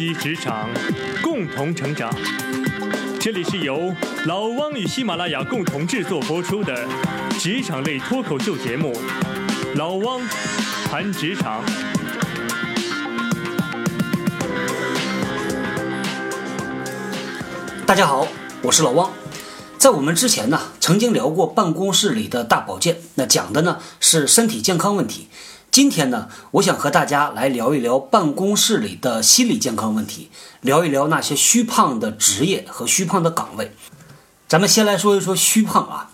习职场，共同成长。这里是由老汪与喜马拉雅共同制作播出的职场类脱口秀节目《老汪谈职场》。大家好，我是老汪。在我们之前呢，曾经聊过办公室里的大保健，那讲的呢是身体健康问题。今天呢，我想和大家来聊一聊办公室里的心理健康问题，聊一聊那些虚胖的职业和虚胖的岗位。咱们先来说一说虚胖啊。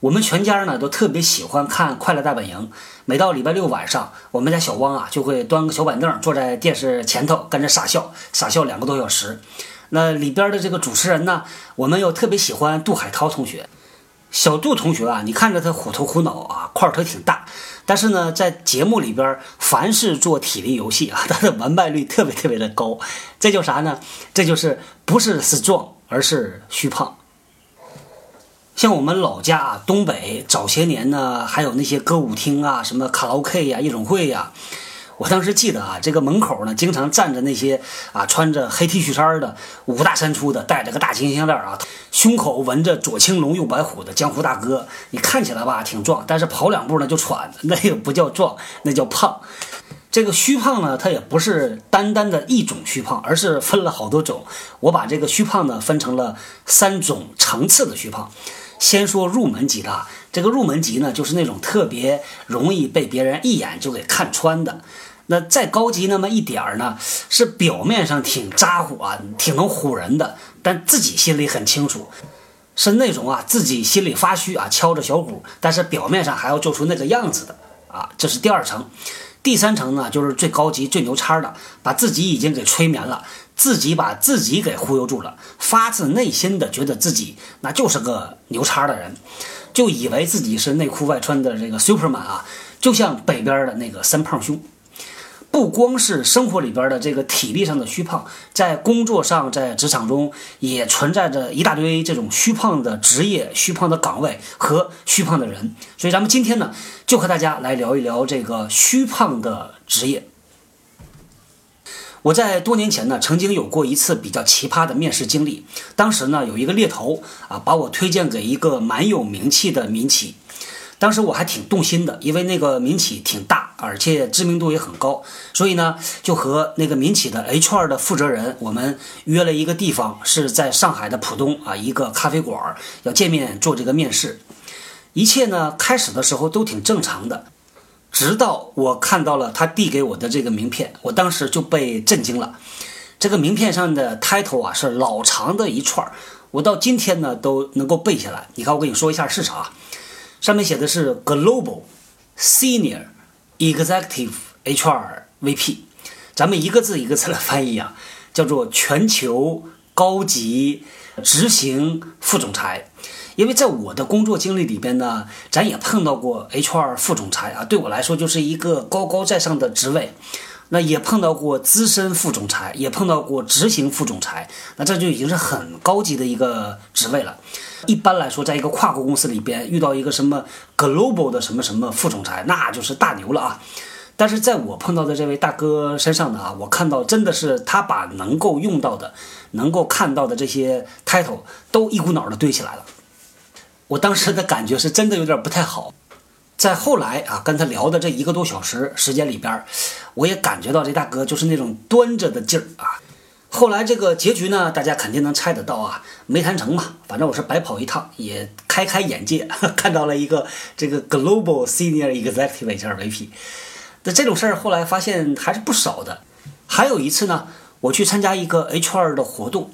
我们全家呢都特别喜欢看《快乐大本营》，每到礼拜六晚上，我们家小汪啊就会端个小板凳坐在电视前头跟着傻笑，傻笑两个多小时。那里边的这个主持人呢，我们又特别喜欢杜海涛同学。小杜同学啊，你看着他虎头虎脑啊，块儿头挺大，但是呢，在节目里边，凡是做体力游戏啊，他的完败率特别特别的高。这叫啥呢？这就是不是 strong，而是虚胖。像我们老家啊，东北早些年呢，还有那些歌舞厅啊，什么卡拉 OK 呀、夜总会呀。我当时记得啊，这个门口呢，经常站着那些啊穿着黑 T 恤衫的五大三粗的，戴着个大金项链啊，胸口纹着左青龙右白虎的江湖大哥。你看起来吧挺壮，但是跑两步呢就喘，那个不叫壮，那叫胖。这个虚胖呢，它也不是单单的一种虚胖，而是分了好多种。我把这个虚胖呢分成了三种层次的虚胖。先说入门级的，这个入门级呢，就是那种特别容易被别人一眼就给看穿的。那再高级那么一点儿呢，是表面上挺咋呼啊，挺能唬人的，但自己心里很清楚，是那种啊自己心里发虚啊，敲着小鼓，但是表面上还要做出那个样子的啊。这是第二层，第三层呢就是最高级、最牛叉的，把自己已经给催眠了，自己把自己给忽悠住了，发自内心的觉得自己那就是个牛叉的人，就以为自己是内裤外穿的这个 Superman 啊，就像北边的那个三胖兄。不光是生活里边的这个体力上的虚胖，在工作上，在职场中也存在着一大堆这种虚胖的职业、虚胖的岗位和虚胖的人。所以，咱们今天呢，就和大家来聊一聊这个虚胖的职业。我在多年前呢，曾经有过一次比较奇葩的面试经历。当时呢，有一个猎头啊，把我推荐给一个蛮有名气的民企。当时我还挺动心的，因为那个民企挺大，而且知名度也很高，所以呢，就和那个民企的 HR 的负责人，我们约了一个地方，是在上海的浦东啊一个咖啡馆，要见面做这个面试。一切呢，开始的时候都挺正常的，直到我看到了他递给我的这个名片，我当时就被震惊了。这个名片上的 title 啊是老长的一串，我到今天呢都能够背下来。你看，我跟你说一下是啥。上面写的是 Global Senior Executive HR VP，咱们一个字一个字来翻译啊，叫做全球高级执行副总裁。因为在我的工作经历里边呢，咱也碰到过 HR 副总裁啊，对我来说就是一个高高在上的职位。那也碰到过资深副总裁，也碰到过执行副总裁，那这就已经是很高级的一个职位了。一般来说，在一个跨国公司里边遇到一个什么 global 的什么什么副总裁，那就是大牛了啊。但是在我碰到的这位大哥身上呢啊，我看到真的是他把能够用到的、能够看到的这些 title 都一股脑的堆起来了。我当时的感觉是真的有点不太好。在后来啊，跟他聊的这一个多小时时间里边，我也感觉到这大哥就是那种端着的劲儿啊。后来这个结局呢，大家肯定能猜得到啊，没谈成嘛。反正我是白跑一趟，也开开眼界，看到了一个这个 Global Senior Executive HR VP。那这种事儿后来发现还是不少的。还有一次呢，我去参加一个 HR 的活动，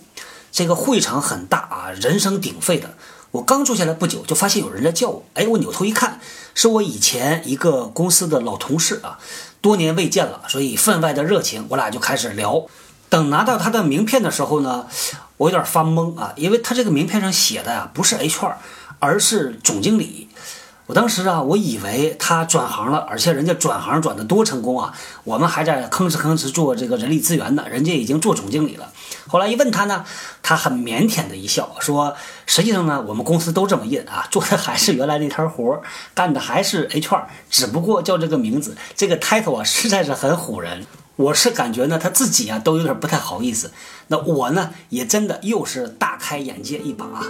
这个会场很大啊，人声鼎沸的。我刚住下来不久，就发现有人在叫我。哎，我扭头一看，是我以前一个公司的老同事啊，多年未见了，所以分外的热情。我俩就开始聊。等拿到他的名片的时候呢，我有点发懵啊，因为他这个名片上写的呀，不是 HR，而是总经理。我当时啊，我以为他转行了，而且人家转行转的多成功啊！我们还在吭哧吭哧做这个人力资源呢，人家已经做总经理了。后来一问他呢，他很腼腆的一笑，说：“实际上呢，我们公司都这么印啊，做的还是原来那摊活儿，干的还是 HR，只不过叫这个名字，这个 title 啊，实在是很唬人。”我是感觉呢，他自己啊都有点不太好意思。那我呢，也真的又是大开眼界一把啊。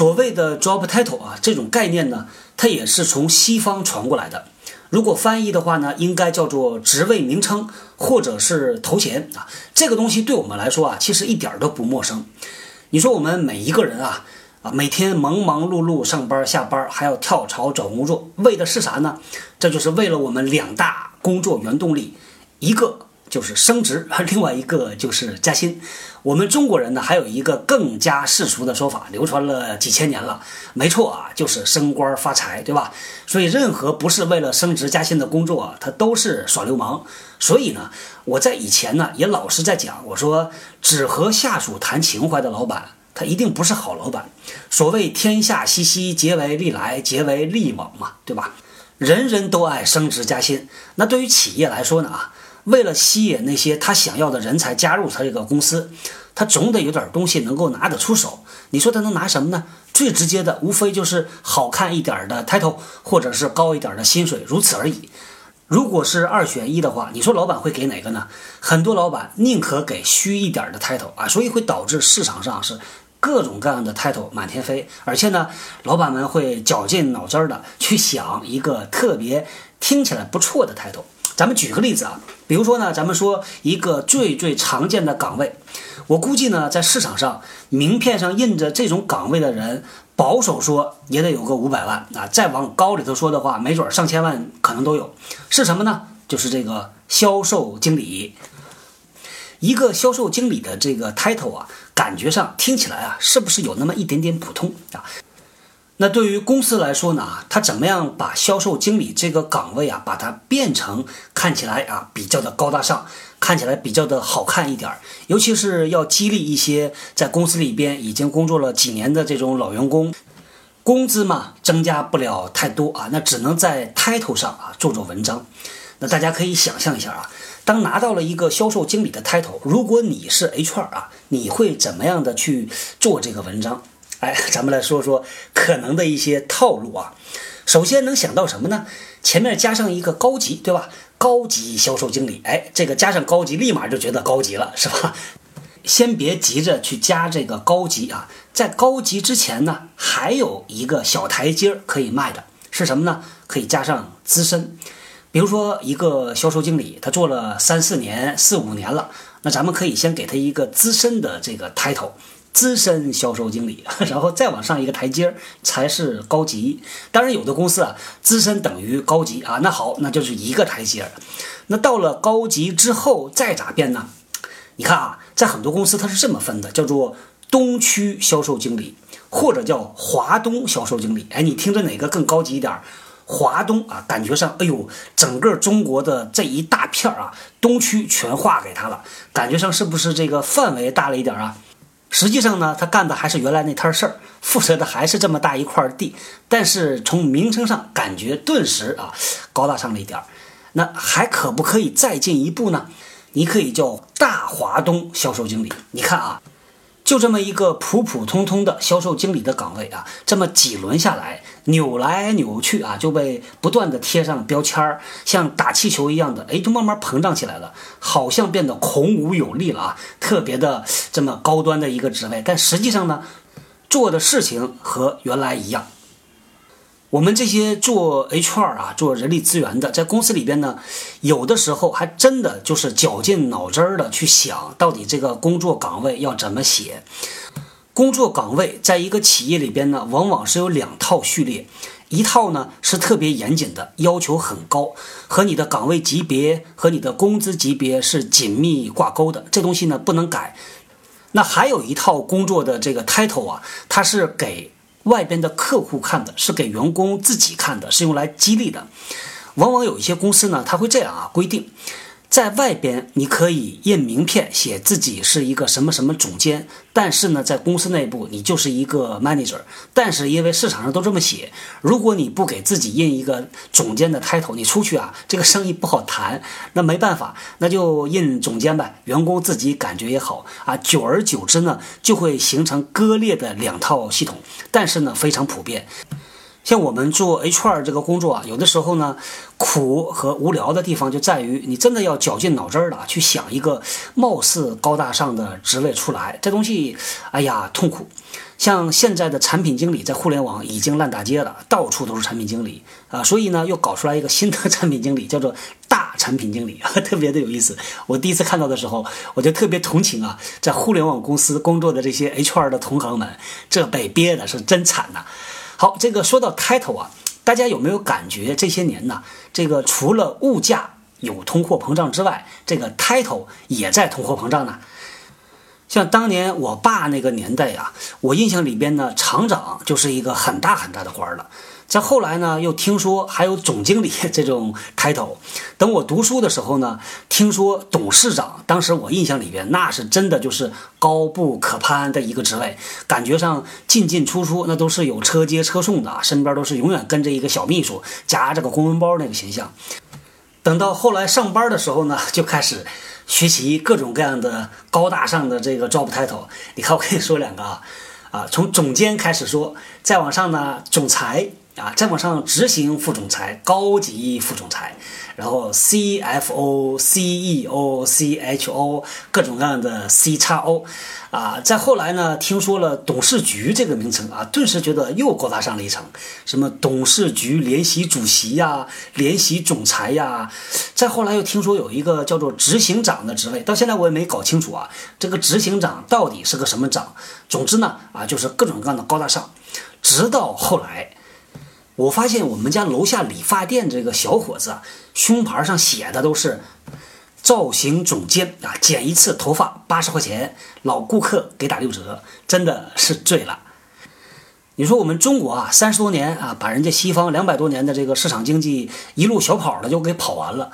所谓的 job title 啊，这种概念呢，它也是从西方传过来的。如果翻译的话呢，应该叫做职位名称或者是头衔啊。这个东西对我们来说啊，其实一点都不陌生。你说我们每一个人啊，啊，每天忙忙碌碌上班下班，还要跳槽找工作，为的是啥呢？这就是为了我们两大工作原动力，一个。就是升职，另外一个就是加薪。我们中国人呢，还有一个更加世俗的说法，流传了几千年了。没错啊，就是升官发财，对吧？所以，任何不是为了升职加薪的工作，它都是耍流氓。所以呢，我在以前呢，也老是在讲，我说只和下属谈情怀的老板，他一定不是好老板。所谓天下熙熙，皆为利来，皆为利往嘛，对吧？人人都爱升职加薪，那对于企业来说呢啊？为了吸引那些他想要的人才加入他这个公司，他总得有点东西能够拿得出手。你说他能拿什么呢？最直接的无非就是好看一点的 title，或者是高一点的薪水，如此而已。如果是二选一的话，你说老板会给哪个呢？很多老板宁可给虚一点的 title 啊，所以会导致市场上是各种各样的 title 满天飞，而且呢，老板们会绞尽脑汁儿的去想一个特别听起来不错的 title。咱们举个例子啊，比如说呢，咱们说一个最最常见的岗位，我估计呢，在市场上名片上印着这种岗位的人，保守说也得有个五百万啊，再往高里头说的话，没准上千万可能都有。是什么呢？就是这个销售经理。一个销售经理的这个 title 啊，感觉上听起来啊，是不是有那么一点点普通啊？那对于公司来说呢，他怎么样把销售经理这个岗位啊，把它变成看起来啊比较的高大上，看起来比较的好看一点儿，尤其是要激励一些在公司里边已经工作了几年的这种老员工，工资嘛增加不了太多啊，那只能在 title 上啊做做文章。那大家可以想象一下啊，当拿到了一个销售经理的 title，如果你是 HR 啊，你会怎么样的去做这个文章？哎，咱们来说说可能的一些套路啊。首先能想到什么呢？前面加上一个高级，对吧？高级销售经理，哎，这个加上高级，立马就觉得高级了，是吧？先别急着去加这个高级啊，在高级之前呢，还有一个小台阶儿可以迈的，是什么呢？可以加上资深。比如说一个销售经理，他做了三四年、四五年了，那咱们可以先给他一个资深的这个 title。资深销售经理，然后再往上一个台阶儿才是高级。当然，有的公司啊，资深等于高级啊，那好，那就是一个台阶儿。那到了高级之后再咋变呢？你看啊，在很多公司它是这么分的，叫做东区销售经理，或者叫华东销售经理。哎，你听着哪个更高级一点？华东啊，感觉上，哎呦，整个中国的这一大片儿啊，东区全划给他了，感觉上是不是这个范围大了一点啊？实际上呢，他干的还是原来那摊事儿，负责的还是这么大一块地，但是从名称上感觉顿时啊高大上了一点儿。那还可不可以再进一步呢？你可以叫大华东销售经理。你看啊。就这么一个普普通通的销售经理的岗位啊，这么几轮下来，扭来扭去啊，就被不断的贴上标签儿，像打气球一样的，哎，就慢慢膨胀起来了，好像变得孔武有力了啊，特别的这么高端的一个职位，但实际上呢，做的事情和原来一样。我们这些做 HR 啊，做人力资源的，在公司里边呢，有的时候还真的就是绞尽脑汁儿的去想，到底这个工作岗位要怎么写。工作岗位在一个企业里边呢，往往是有两套序列，一套呢是特别严谨的，要求很高，和你的岗位级别和你的工资级别是紧密挂钩的，这东西呢不能改。那还有一套工作的这个 title 啊，它是给。外边的客户看的是给员工自己看的，是用来激励的。往往有一些公司呢，他会这样啊规定，在外边你可以印名片，写自己是一个什么什么总监，但是呢，在公司内部你就是一个 manager。但是因为市场上都这么写，如果你不给自己印一个总监的 title，你出去啊，这个生意不好谈。那没办法，那就印总监呗，员工自己感觉也好啊。久而久之呢，就会形成割裂的两套系统，但是呢，非常普遍。像我们做 HR 这个工作啊，有的时候呢，苦和无聊的地方就在于，你真的要绞尽脑汁儿的去想一个貌似高大上的职位出来，这东西，哎呀，痛苦。像现在的产品经理在互联网已经烂大街了，到处都是产品经理啊，所以呢，又搞出来一个新的产品经理，叫做大产品经理，特别的有意思。我第一次看到的时候，我就特别同情啊，在互联网公司工作的这些 HR 的同行们，这被憋的是真惨呐。好，这个说到 title 啊，大家有没有感觉这些年呢？这个除了物价有通货膨胀之外，这个 title 也在通货膨胀呢？像当年我爸那个年代呀，我印象里边呢，厂长就是一个很大很大的官了。再后来呢，又听说还有总经理这种抬头。等我读书的时候呢，听说董事长，当时我印象里边那是真的就是高不可攀的一个职位，感觉上进进出出那都是有车接车送的，身边都是永远跟着一个小秘书，夹着个公文包那个形象。等到后来上班的时候呢，就开始学习各种各样的高大上的这个 job title。你看，我跟你说两个啊，啊，从总监开始说，再往上呢，总裁。啊，再往上，执行副总裁、高级副总裁，然后 CFO、CEO、CHO，各种各样的 C 叉 O，啊，再后来呢，听说了董事局这个名称啊，顿时觉得又高大上了一层，什么董事局联席主席呀、联席总裁呀，再后来又听说有一个叫做执行长的职位，到现在我也没搞清楚啊，这个执行长到底是个什么长？总之呢，啊，就是各种各样的高大上，直到后来。我发现我们家楼下理发店这个小伙子啊，胸牌上写的都是“造型总监”啊，剪一次头发八十块钱，老顾客给打六折，真的是醉了。你说我们中国啊，三十多年啊，把人家西方两百多年的这个市场经济一路小跑的就给跑完了。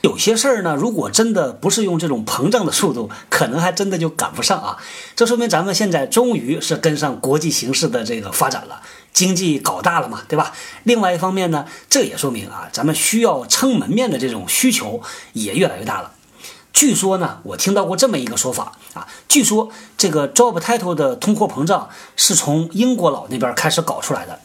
有些事儿呢，如果真的不是用这种膨胀的速度，可能还真的就赶不上啊。这说明咱们现在终于是跟上国际形势的这个发展了，经济搞大了嘛，对吧？另外一方面呢，这也说明啊，咱们需要撑门面的这种需求也越来越大了。据说呢，我听到过这么一个说法啊，据说这个 job title 的通货膨胀是从英国佬那边开始搞出来的。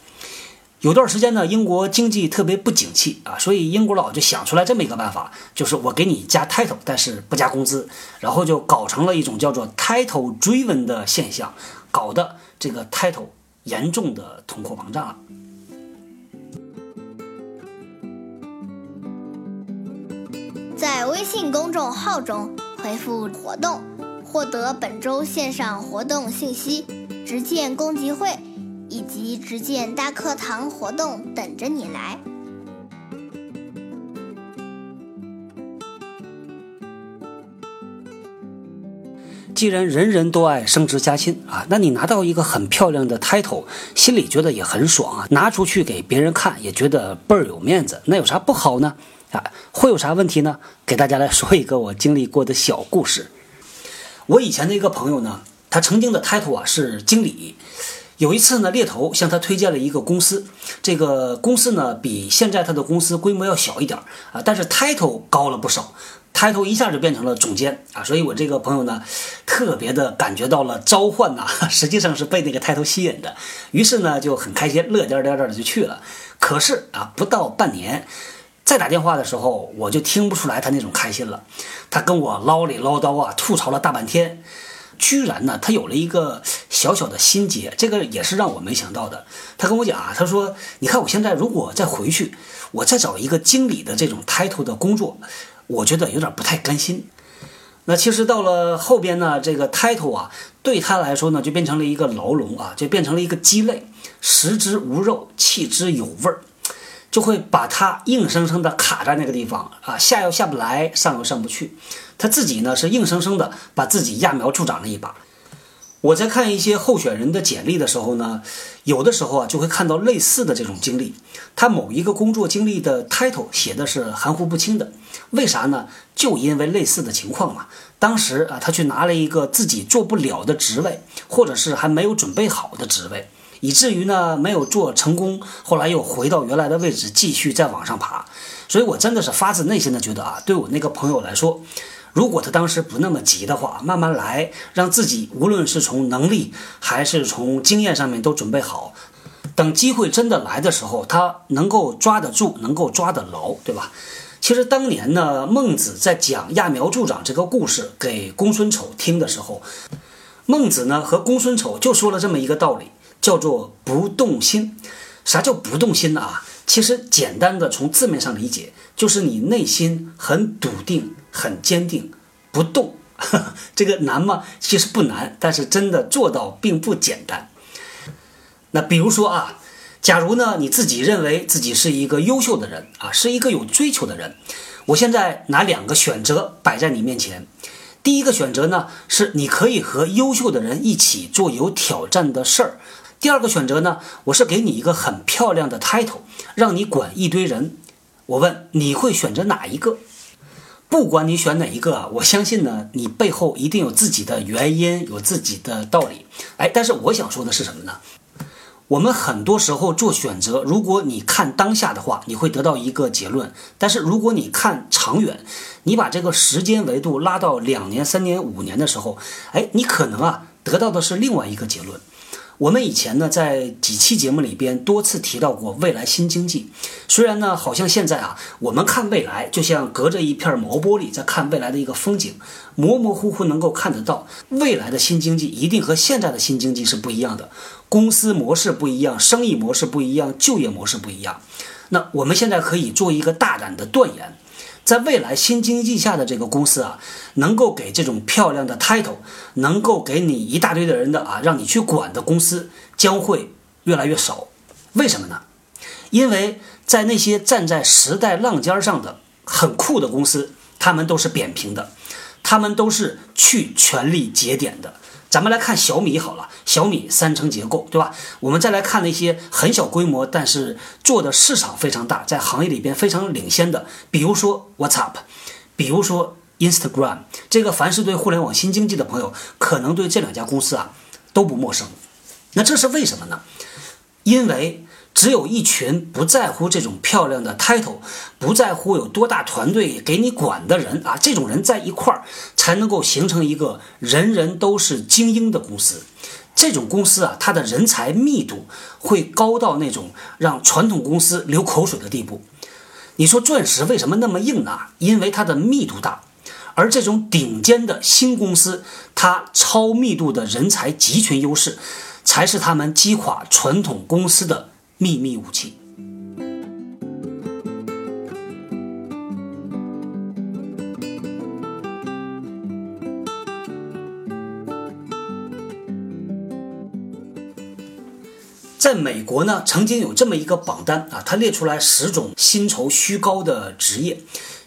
有段时间呢，英国经济特别不景气啊，所以英国佬就想出来这么一个办法，就是我给你加 title，但是不加工资，然后就搞成了一种叫做 title driven 的现象，搞得这个 title 严重的通货膨胀了。在微信公众号中回复“活动”，获得本周线上活动信息，直见公集会。以及直见大课堂活动等着你来。既然人人都爱升职加薪啊，那你拿到一个很漂亮的 title，心里觉得也很爽啊，拿出去给别人看也觉得倍儿有面子，那有啥不好呢？啊，会有啥问题呢？给大家来说一个我经历过的小故事。我以前的一个朋友呢，他曾经的 title 啊是经理。有一次呢，猎头向他推荐了一个公司，这个公司呢比现在他的公司规模要小一点啊，但是 title 高了不少，title 一下就变成了总监啊，所以我这个朋友呢特别的感觉到了召唤呐，实际上是被那个 title 吸引的，于是呢就很开心，乐颠颠颠的就去了。可是啊，不到半年，再打电话的时候，我就听不出来他那种开心了，他跟我唠里唠叨啊，吐槽了大半天。居然呢，他有了一个小小的心结，这个也是让我没想到的。他跟我讲啊，他说：“你看我现在如果再回去，我再找一个经理的这种 title 的工作，我觉得有点不太甘心。”那其实到了后边呢，这个 title 啊，对他来说呢，就变成了一个牢笼啊，就变成了一个鸡肋，食之无肉，弃之有味儿。就会把他硬生生的卡在那个地方啊，下又下不来，上又上不去。他自己呢是硬生生的把自己揠苗助长了一把。我在看一些候选人的简历的时候呢，有的时候啊就会看到类似的这种经历，他某一个工作经历的 title 写的是含糊不清的，为啥呢？就因为类似的情况嘛。当时啊，他去拿了一个自己做不了的职位，或者是还没有准备好的职位，以至于呢没有做成功，后来又回到原来的位置继续再往上爬。所以我真的是发自内心的觉得啊，对我那个朋友来说。如果他当时不那么急的话，慢慢来，让自己无论是从能力还是从经验上面都准备好，等机会真的来的时候，他能够抓得住，能够抓得牢，对吧？其实当年呢，孟子在讲揠苗助长这个故事给公孙丑听的时候，孟子呢和公孙丑就说了这么一个道理，叫做不动心。啥叫不动心呢？啊？其实简单的从字面上理解，就是你内心很笃定、很坚定，不动。这个难吗？其实不难，但是真的做到并不简单。那比如说啊，假如呢你自己认为自己是一个优秀的人啊，是一个有追求的人，我现在拿两个选择摆在你面前。第一个选择呢，是你可以和优秀的人一起做有挑战的事儿。第二个选择呢，我是给你一个很漂亮的 title，让你管一堆人。我问你会选择哪一个？不管你选哪一个啊，我相信呢，你背后一定有自己的原因，有自己的道理。哎，但是我想说的是什么呢？我们很多时候做选择，如果你看当下的话，你会得到一个结论；但是如果你看长远，你把这个时间维度拉到两年、三年、五年的时候，哎，你可能啊得到的是另外一个结论。我们以前呢，在几期节目里边多次提到过未来新经济。虽然呢，好像现在啊，我们看未来就像隔着一片毛玻璃在看未来的一个风景，模模糊糊能够看得到未来的新经济一定和现在的新经济是不一样的，公司模式不一样，生意模式不一样，就业模式不一样。那我们现在可以做一个大胆的断言。在未来新经济下的这个公司啊，能够给这种漂亮的 title，能够给你一大堆的人的啊，让你去管的公司将会越来越少。为什么呢？因为在那些站在时代浪尖上的很酷的公司，他们都是扁平的，他们都是去权力节点的。咱们来看小米好了，小米三层结构，对吧？我们再来看那些很小规模，但是做的市场非常大，在行业里边非常领先的，比如说 WhatsApp，比如说 Instagram。这个凡是对互联网新经济的朋友，可能对这两家公司啊都不陌生。那这是为什么呢？因为。只有一群不在乎这种漂亮的 title，不在乎有多大团队给你管的人啊，这种人在一块儿才能够形成一个人人都是精英的公司。这种公司啊，它的人才密度会高到那种让传统公司流口水的地步。你说钻石为什么那么硬呢？因为它的密度大。而这种顶尖的新公司，它超密度的人才集群优势，才是他们击垮传统公司的。秘密武器。在美国呢，曾经有这么一个榜单啊，它列出来十种薪酬虚高的职业，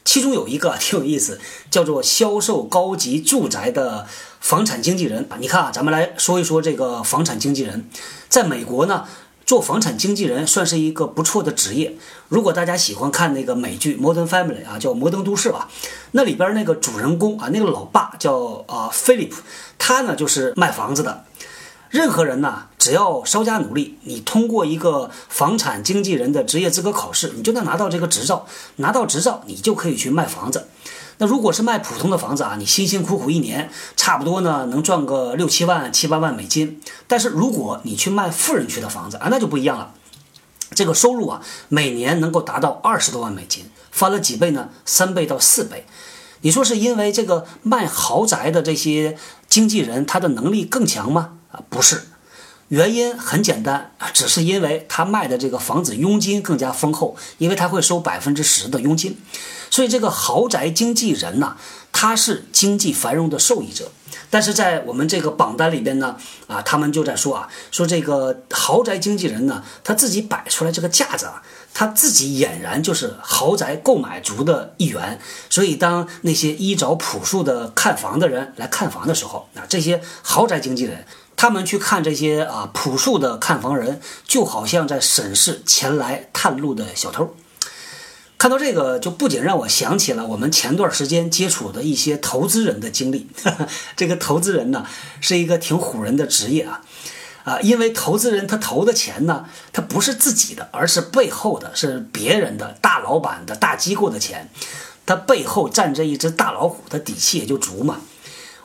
其中有一个 挺有意思，叫做销售高级住宅的房产经纪人。你看啊，咱们来说一说这个房产经纪人，在美国呢。做房产经纪人算是一个不错的职业。如果大家喜欢看那个美剧《Modern Family》啊，叫《摩登都市》吧，那里边那个主人公啊，那个老爸叫啊菲利普，他呢就是卖房子的。任何人呢，只要稍加努力，你通过一个房产经纪人的职业资格考试，你就能拿到这个执照。拿到执照，你就可以去卖房子。那如果是卖普通的房子啊，你辛辛苦苦一年，差不多呢能赚个六七万、七八万美金。但是如果你去卖富人区的房子啊，那就不一样了，这个收入啊，每年能够达到二十多万美金，翻了几倍呢？三倍到四倍。你说是因为这个卖豪宅的这些经纪人他的能力更强吗？啊，不是。原因很简单，只是因为他卖的这个房子佣金更加丰厚，因为他会收百分之十的佣金，所以这个豪宅经纪人呢，他是经济繁荣的受益者。但是在我们这个榜单里边呢，啊，他们就在说啊，说这个豪宅经纪人呢，他自己摆出来这个架子啊，他自己俨然就是豪宅购买族的一员。所以当那些衣着朴素的看房的人来看房的时候，啊，这些豪宅经纪人。他们去看这些啊朴素的看房人，就好像在审视前来探路的小偷。看到这个，就不仅让我想起了我们前段时间接触的一些投资人的经历。这个投资人呢，是一个挺唬人的职业啊，啊，因为投资人他投的钱呢，他不是自己的，而是背后的是别人的大老板的大机构的钱，他背后站着一只大老虎，他底气也就足嘛。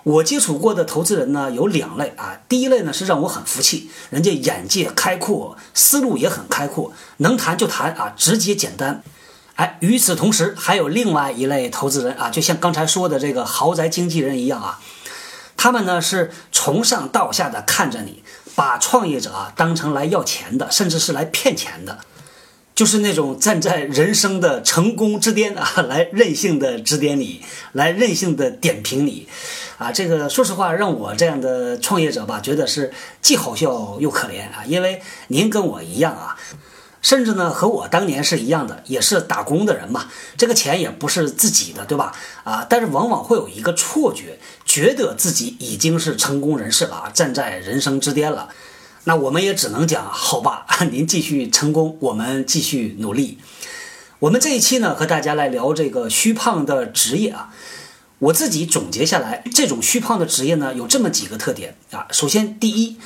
我接触过的投资人呢，有两类啊，第一类呢是让我很服气，人家眼界开阔，思路也很开阔，能谈就谈啊，直接简单。哎，与此同时，还有另外一类投资人啊，就像刚才说的这个豪宅经纪人一样啊，他们呢是从上到下的看着你，把创业者啊当成来要钱的，甚至是来骗钱的，就是那种站在人生的成功之巅啊，来任性的指点你，来任性的点评你，啊，这个说实话，让我这样的创业者吧，觉得是既好笑又可怜啊，因为您跟我一样啊。甚至呢，和我当年是一样的，也是打工的人嘛，这个钱也不是自己的，对吧？啊，但是往往会有一个错觉，觉得自己已经是成功人士了，站在人生之巅了。那我们也只能讲，好吧，您继续成功，我们继续努力。我们这一期呢，和大家来聊这个虚胖的职业啊。我自己总结下来，这种虚胖的职业呢，有这么几个特点啊。首先，第一。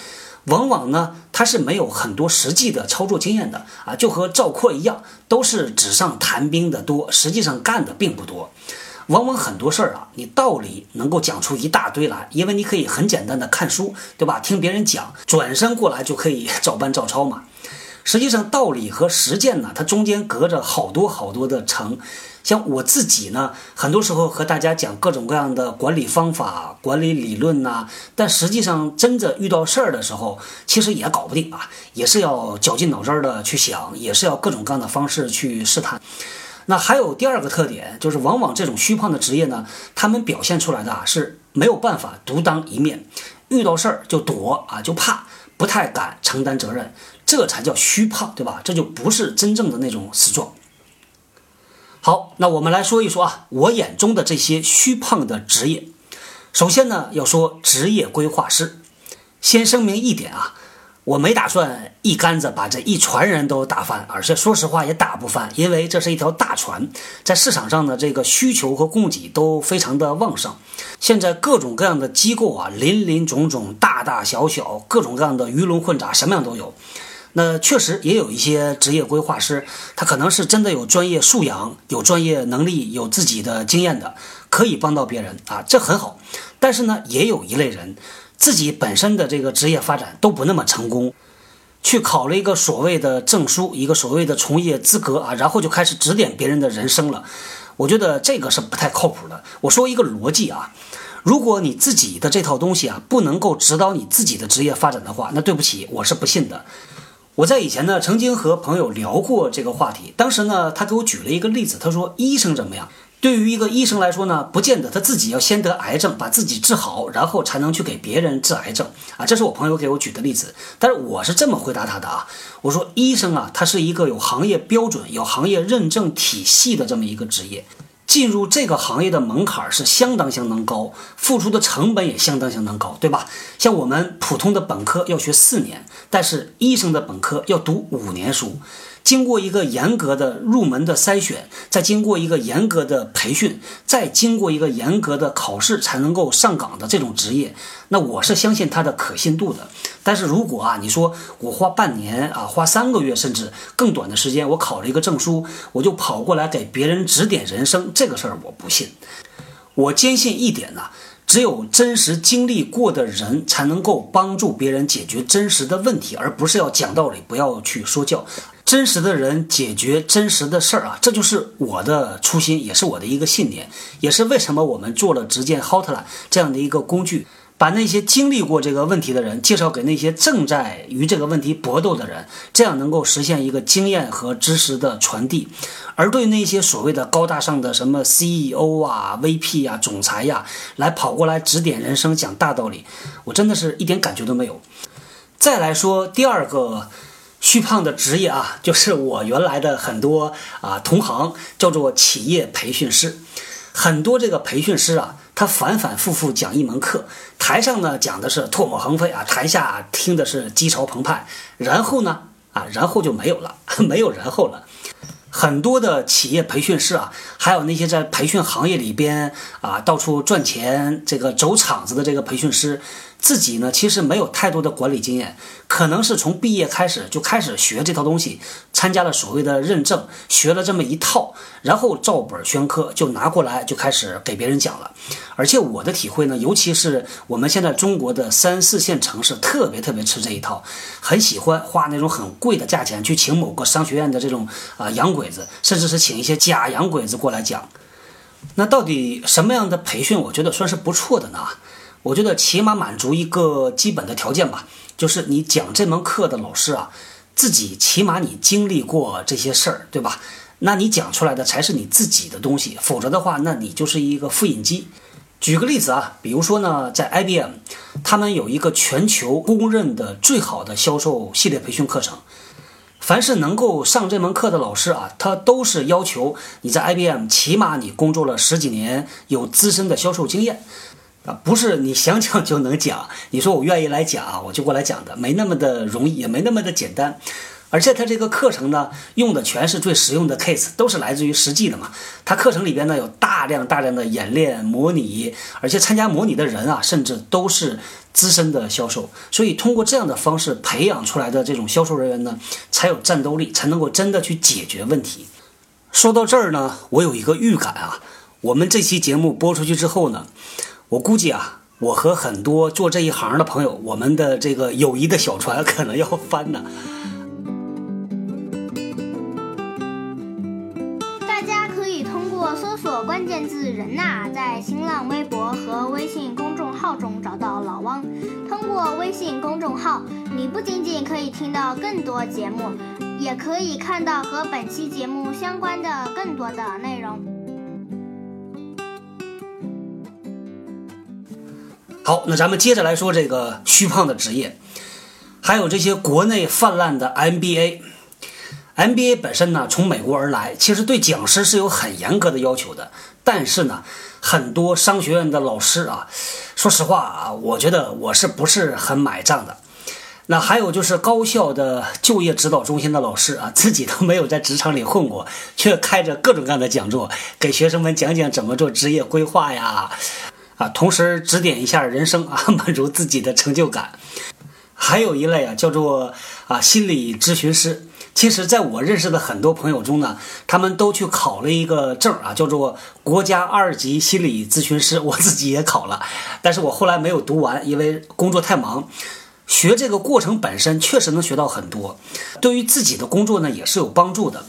往往呢，他是没有很多实际的操作经验的啊，就和赵括一样，都是纸上谈兵的多，实际上干的并不多。往往很多事儿啊，你道理能够讲出一大堆来，因为你可以很简单的看书，对吧？听别人讲，转身过来就可以 照搬照抄嘛。实际上，道理和实践呢，它中间隔着好多好多的层。像我自己呢，很多时候和大家讲各种各样的管理方法、管理理论呐，但实际上真的遇到事儿的时候，其实也搞不定啊，也是要绞尽脑汁的去想，也是要各种各样的方式去试探。那还有第二个特点，就是往往这种虚胖的职业呢，他们表现出来的啊是没有办法独当一面，遇到事儿就躲啊，就怕，不太敢承担责任，这才叫虚胖，对吧？这就不是真正的那种死壮。好，那我们来说一说啊，我眼中的这些虚胖的职业。首先呢，要说职业规划师。先声明一点啊，我没打算一竿子把这一船人都打翻，而且说实话也打不翻，因为这是一条大船，在市场上的这个需求和供给都非常的旺盛。现在各种各样的机构啊，林林总总，大大小小，各种各样的鱼龙混杂，什么样都有。那确实也有一些职业规划师，他可能是真的有专业素养、有专业能力、有自己的经验的，可以帮到别人啊，这很好。但是呢，也有一类人，自己本身的这个职业发展都不那么成功，去考了一个所谓的证书，一个所谓的从业资格啊，然后就开始指点别人的人生了。我觉得这个是不太靠谱的。我说一个逻辑啊，如果你自己的这套东西啊不能够指导你自己的职业发展的话，那对不起，我是不信的。我在以前呢，曾经和朋友聊过这个话题。当时呢，他给我举了一个例子，他说：“医生怎么样？对于一个医生来说呢，不见得他自己要先得癌症，把自己治好，然后才能去给别人治癌症啊。”这是我朋友给我举的例子。但是我是这么回答他的啊，我说：“医生啊，他是一个有行业标准、有行业认证体系的这么一个职业。”进入这个行业的门槛是相当相当高，付出的成本也相当相当高，对吧？像我们普通的本科要学四年，但是医生的本科要读五年书。经过一个严格的入门的筛选，再经过一个严格的培训，再经过一个严格的考试，才能够上岗的这种职业，那我是相信它的可信度的。但是如果啊，你说我花半年啊，花三个月，甚至更短的时间，我考了一个证书，我就跑过来给别人指点人生，这个事儿我不信。我坚信一点呢，只有真实经历过的人，才能够帮助别人解决真实的问题，而不是要讲道理，不要去说教。真实的人解决真实的事儿啊，这就是我的初心，也是我的一个信念，也是为什么我们做了直见 Hotline 这样的一个工具，把那些经历过这个问题的人介绍给那些正在与这个问题搏斗的人，这样能够实现一个经验和知识的传递。而对那些所谓的高大上的什么 CEO 啊、VP 啊、总裁呀，来跑过来指点人生、讲大道理，我真的是一点感觉都没有。再来说第二个。虚胖的职业啊，就是我原来的很多啊同行，叫做企业培训师。很多这个培训师啊，他反反复复讲一门课，台上呢讲的是唾沫横飞啊，台下听的是激潮澎湃，然后呢啊，然后就没有了，没有然后了。很多的企业培训师啊，还有那些在培训行业里边啊到处赚钱、这个走场子的这个培训师，自己呢其实没有太多的管理经验，可能是从毕业开始就开始学这套东西，参加了所谓的认证，学了这么一套，然后照本宣科就拿过来就开始给别人讲了。而且我的体会呢，尤其是我们现在中国的三四线城市，特别特别吃这一套，很喜欢花那种很贵的价钱去请某个商学院的这种啊洋鬼鬼子，甚至是请一些假洋鬼子过来讲。那到底什么样的培训，我觉得算是不错的呢？我觉得起码满足一个基本的条件吧，就是你讲这门课的老师啊，自己起码你经历过这些事儿，对吧？那你讲出来的才是你自己的东西，否则的话，那你就是一个复印机。举个例子啊，比如说呢，在 IBM，他们有一个全球公认的最好的销售系列培训课程。凡是能够上这门课的老师啊，他都是要求你在 IBM 起码你工作了十几年，有资深的销售经验啊，不是你想讲就能讲。你说我愿意来讲，我就过来讲的，没那么的容易，也没那么的简单。而且它这个课程呢，用的全是最实用的 case，都是来自于实际的嘛。它课程里边呢有大量大量的演练模拟，而且参加模拟的人啊，甚至都是资深的销售。所以通过这样的方式培养出来的这种销售人员呢，才有战斗力，才能够真的去解决问题。说到这儿呢，我有一个预感啊，我们这期节目播出去之后呢，我估计啊，我和很多做这一行的朋友，我们的这个友谊的小船可能要翻呢。关键字“人呐”，在新浪微博和微信公众号中找到老汪。通过微信公众号，你不仅仅可以听到更多节目，也可以看到和本期节目相关的更多的内容。好，那咱们接着来说这个虚胖的职业，还有这些国内泛滥的 MBA。MBA 本身呢，从美国而来，其实对讲师是有很严格的要求的。但是呢，很多商学院的老师啊，说实话啊，我觉得我是不是很买账的。那还有就是高校的就业指导中心的老师啊，自己都没有在职场里混过，却开着各种各样的讲座，给学生们讲讲怎么做职业规划呀，啊，同时指点一下人生啊，满足自己的成就感。还有一类啊，叫做啊心理咨询师。其实，在我认识的很多朋友中呢，他们都去考了一个证啊，叫做国家二级心理咨询师。我自己也考了，但是我后来没有读完，因为工作太忙。学这个过程本身确实能学到很多，对于自己的工作呢也是有帮助的，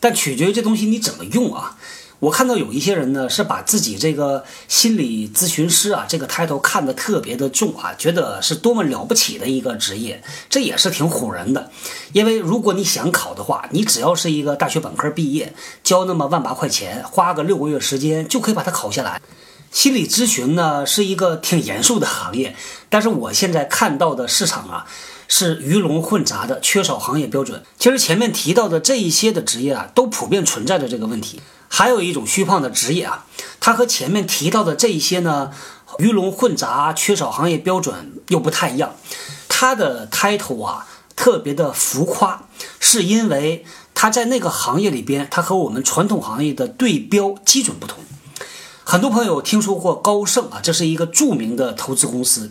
但取决于这东西你怎么用啊。我看到有一些人呢，是把自己这个心理咨询师啊这个 title 看得特别的重啊，觉得是多么了不起的一个职业，这也是挺唬人的。因为如果你想考的话，你只要是一个大学本科毕业，交那么万八块钱，花个六个月时间就可以把它考下来。心理咨询呢是一个挺严肃的行业，但是我现在看到的市场啊是鱼龙混杂的，缺少行业标准。其实前面提到的这一些的职业啊，都普遍存在着这个问题。还有一种虚胖的职业啊，它和前面提到的这一些呢，鱼龙混杂、缺少行业标准又不太一样。它的 title 啊特别的浮夸，是因为它在那个行业里边，它和我们传统行业的对标基准不同。很多朋友听说过高盛啊，这是一个著名的投资公司，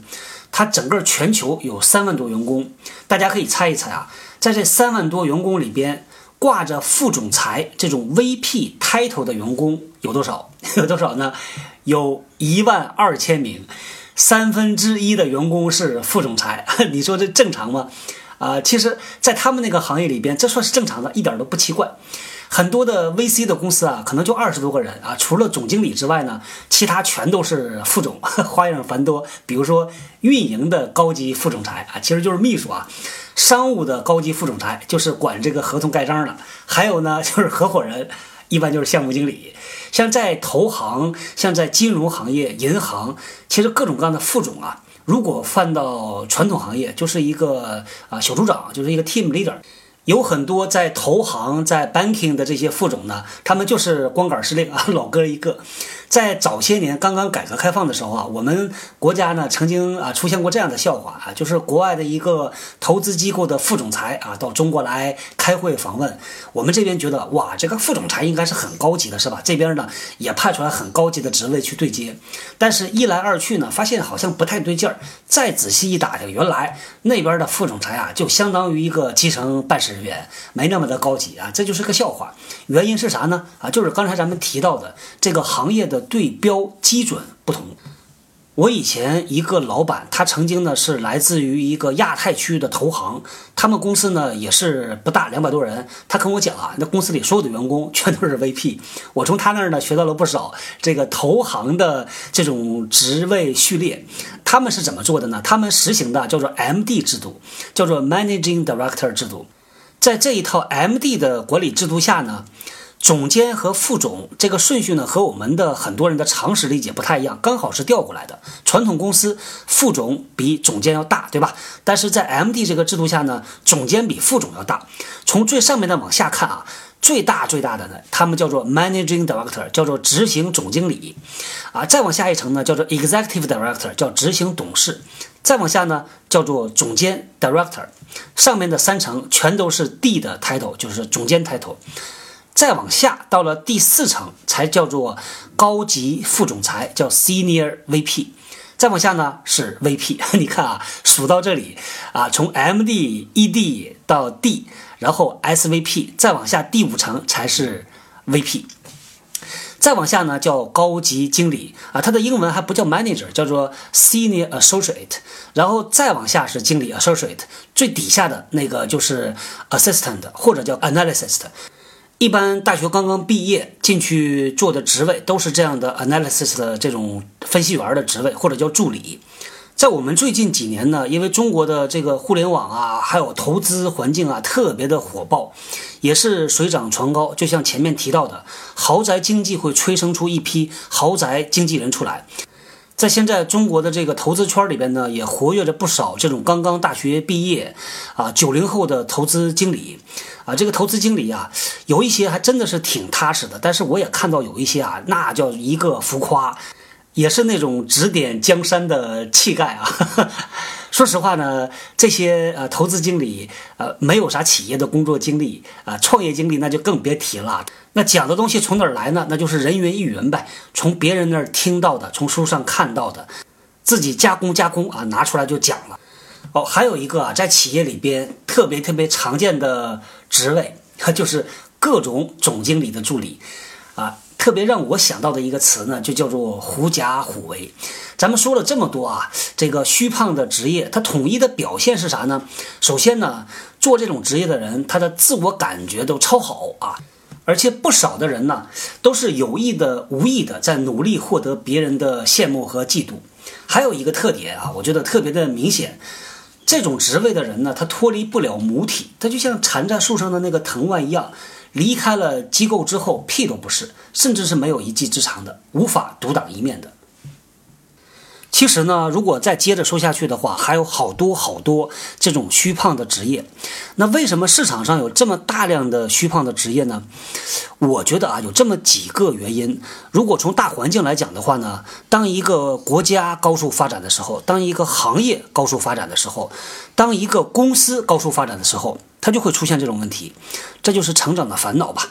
它整个全球有三万多员工。大家可以猜一猜啊，在这三万多员工里边。挂着副总裁这种 VP title 的员工有多少？有多少呢？有一万二千名，三分之一的员工是副总裁。你说这正常吗？啊，其实，在他们那个行业里边，这算是正常的，一点都不奇怪。很多的 VC 的公司啊，可能就二十多个人啊，除了总经理之外呢，其他全都是副总，花样繁多。比如说运营的高级副总裁啊，其实就是秘书啊；商务的高级副总裁就是管这个合同盖章的；还有呢，就是合伙人，一般就是项目经理。像在投行，像在金融行业、银行，其实各种各样的副总啊，如果放到传统行业，就是一个啊小组长，就是一个 team leader。有很多在投行、在 banking 的这些副总呢，他们就是光杆司令啊，老哥一个。在早些年刚刚改革开放的时候啊，我们国家呢曾经啊出现过这样的笑话啊，就是国外的一个投资机构的副总裁啊到中国来开会访问，我们这边觉得哇，这个副总裁应该是很高级的，是吧？这边呢也派出来很高级的职位去对接，但是一来二去呢，发现好像不太对劲儿。再仔细一打听，原来那边的副总裁啊，就相当于一个基层办事人员，没那么的高级啊，这就是个笑话。原因是啥呢？啊，就是刚才咱们提到的这个行业的。对标基准不同。我以前一个老板，他曾经呢是来自于一个亚太区域的投行，他们公司呢也是不大，两百多人。他跟我讲啊，那公司里所有的员工全都是 VP。我从他那儿呢学到了不少这个投行的这种职位序列。他们是怎么做的呢？他们实行的叫做 MD 制度，叫做 Managing Director 制度。在这一套 MD 的管理制度下呢。总监和副总这个顺序呢，和我们的很多人的常识理解不太一样，刚好是调过来的。传统公司副总比总监要大，对吧？但是在 MD 这个制度下呢，总监比副总要大。从最上面的往下看啊，最大最大的呢，他们叫做 Managing Director，叫做执行总经理啊。再往下一层呢，叫做 Executive Director，叫执行董事。再往下呢，叫做总监 Director。上面的三层全都是 D 的 title，就是总监 title。再往下到了第四层，才叫做高级副总裁，叫 Senior VP。再往下呢是 VP。你看啊，数到这里啊，从 MD、ED 到 D，然后 SVP，再往下第五层才是 VP。再往下呢叫高级经理啊，它的英文还不叫 Manager，叫做 Senior Associate。然后再往下是经理 Associate，最底下的那个就是 Assistant 或者叫 Analyst。一般大学刚刚毕业进去做的职位都是这样的，analysis 的这种分析员的职位，或者叫助理。在我们最近几年呢，因为中国的这个互联网啊，还有投资环境啊，特别的火爆，也是水涨船高。就像前面提到的，豪宅经济会催生出一批豪宅经纪人出来。在现在中国的这个投资圈里边呢，也活跃着不少这种刚刚大学毕业，啊，九零后的投资经理，啊，这个投资经理啊，有一些还真的是挺踏实的，但是我也看到有一些啊，那叫一个浮夸。也是那种指点江山的气概啊！说实话呢，这些呃投资经理呃没有啥企业的工作经历啊，创业经历那就更别提了。那讲的东西从哪儿来呢？那就是人云亦云呗，从别人那儿听到的，从书上看到的，自己加工加工啊，拿出来就讲了。哦，还有一个啊，在企业里边特别特别常见的职位，就是各种总经理的助理啊。特别让我想到的一个词呢，就叫做“狐假虎威”。咱们说了这么多啊，这个虚胖的职业，它统一的表现是啥呢？首先呢，做这种职业的人，他的自我感觉都超好啊，而且不少的人呢，都是有意的、无意的在努力获得别人的羡慕和嫉妒。还有一个特点啊，我觉得特别的明显，这种职位的人呢，他脱离不了母体，他就像缠在树上的那个藤蔓一样。离开了机构之后，屁都不是，甚至是没有一技之长的，无法独当一面的。其实呢，如果再接着说下去的话，还有好多好多这种虚胖的职业。那为什么市场上有这么大量的虚胖的职业呢？我觉得啊，有这么几个原因。如果从大环境来讲的话呢，当一个国家高速发展的时候，当一个行业高速发展的时候，当一个公司高速发展的时候。他就会出现这种问题，这就是成长的烦恼吧。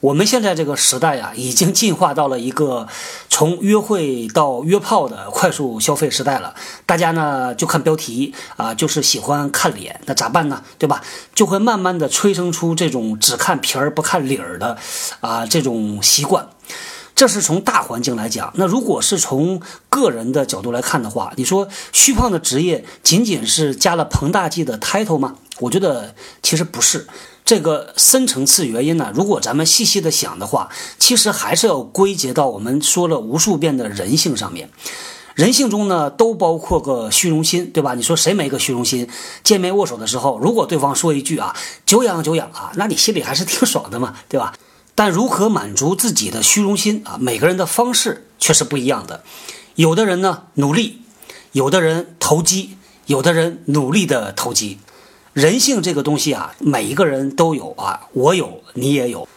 我们现在这个时代呀，已经进化到了一个从约会到约炮的快速消费时代了。大家呢就看标题啊，就是喜欢看脸，那咋办呢？对吧？就会慢慢的催生出这种只看皮儿不看理儿的啊这种习惯。这是从大环境来讲，那如果是从个人的角度来看的话，你说虚胖的职业仅仅是加了膨大剂的 title 吗？我觉得其实不是，这个深层次原因呢，如果咱们细细的想的话，其实还是要归结到我们说了无数遍的人性上面。人性中呢，都包括个虚荣心，对吧？你说谁没个虚荣心？见面握手的时候，如果对方说一句啊“久仰久仰啊”，那你心里还是挺爽的嘛，对吧？但如何满足自己的虚荣心啊？每个人的方式却是不一样的。有的人呢努力，有的人投机，有的人努力的投机。人性这个东西啊，每一个人都有啊，我有，你也有。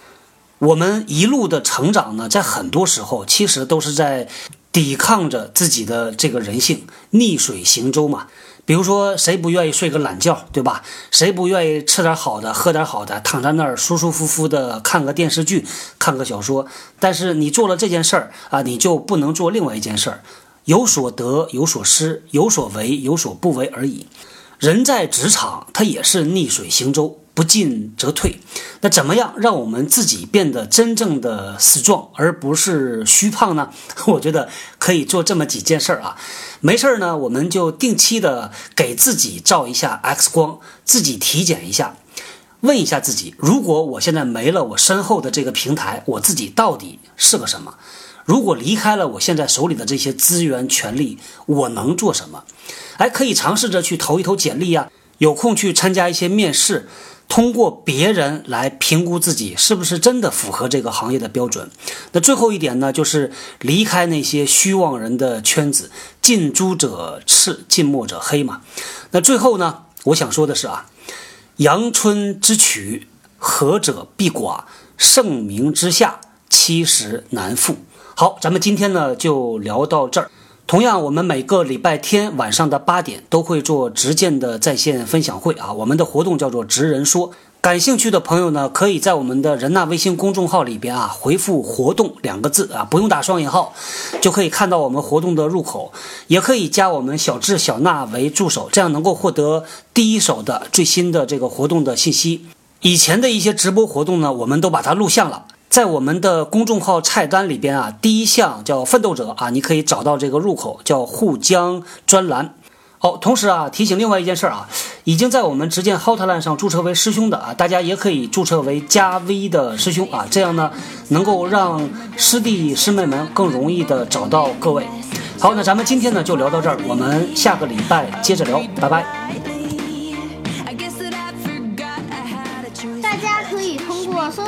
我们一路的成长呢，在很多时候其实都是在抵抗着自己的这个人性，逆水行舟嘛。比如说，谁不愿意睡个懒觉，对吧？谁不愿意吃点好的，喝点好的，躺在那儿舒舒服服的看个电视剧，看个小说？但是你做了这件事儿啊，你就不能做另外一件事儿，有所得有所失，有所为有所不为而已。人在职场，他也是逆水行舟。不进则退，那怎么样让我们自己变得真正的 strong，而不是虚胖呢？我觉得可以做这么几件事儿啊。没事儿呢，我们就定期的给自己照一下 X 光，自己体检一下，问一下自己：如果我现在没了我身后的这个平台，我自己到底是个什么？如果离开了我现在手里的这些资源、权利，我能做什么？哎，可以尝试着去投一投简历呀，有空去参加一些面试。通过别人来评估自己是不是真的符合这个行业的标准。那最后一点呢，就是离开那些虚妄人的圈子，近朱者赤，近墨者黑嘛。那最后呢，我想说的是啊，阳春之曲，和者必寡；盛名之下，七十难复。好，咱们今天呢就聊到这儿。同样，我们每个礼拜天晚上的八点都会做直见的在线分享会啊。我们的活动叫做“直人说”，感兴趣的朋友呢，可以在我们的人纳微信公众号里边啊回复“活动”两个字啊，不用打双引号，就可以看到我们活动的入口。也可以加我们小智、小娜为助手，这样能够获得第一手的最新的这个活动的信息。以前的一些直播活动呢，我们都把它录像了。在我们的公众号菜单里边啊，第一项叫奋斗者啊，你可以找到这个入口叫沪江专栏。哦，同时啊，提醒另外一件事儿啊，已经在我们直见 Hotline 上注册为师兄的啊，大家也可以注册为加 V 的师兄啊，这样呢，能够让师弟师妹们更容易的找到各位。好，那咱们今天呢就聊到这儿，我们下个礼拜接着聊，拜拜。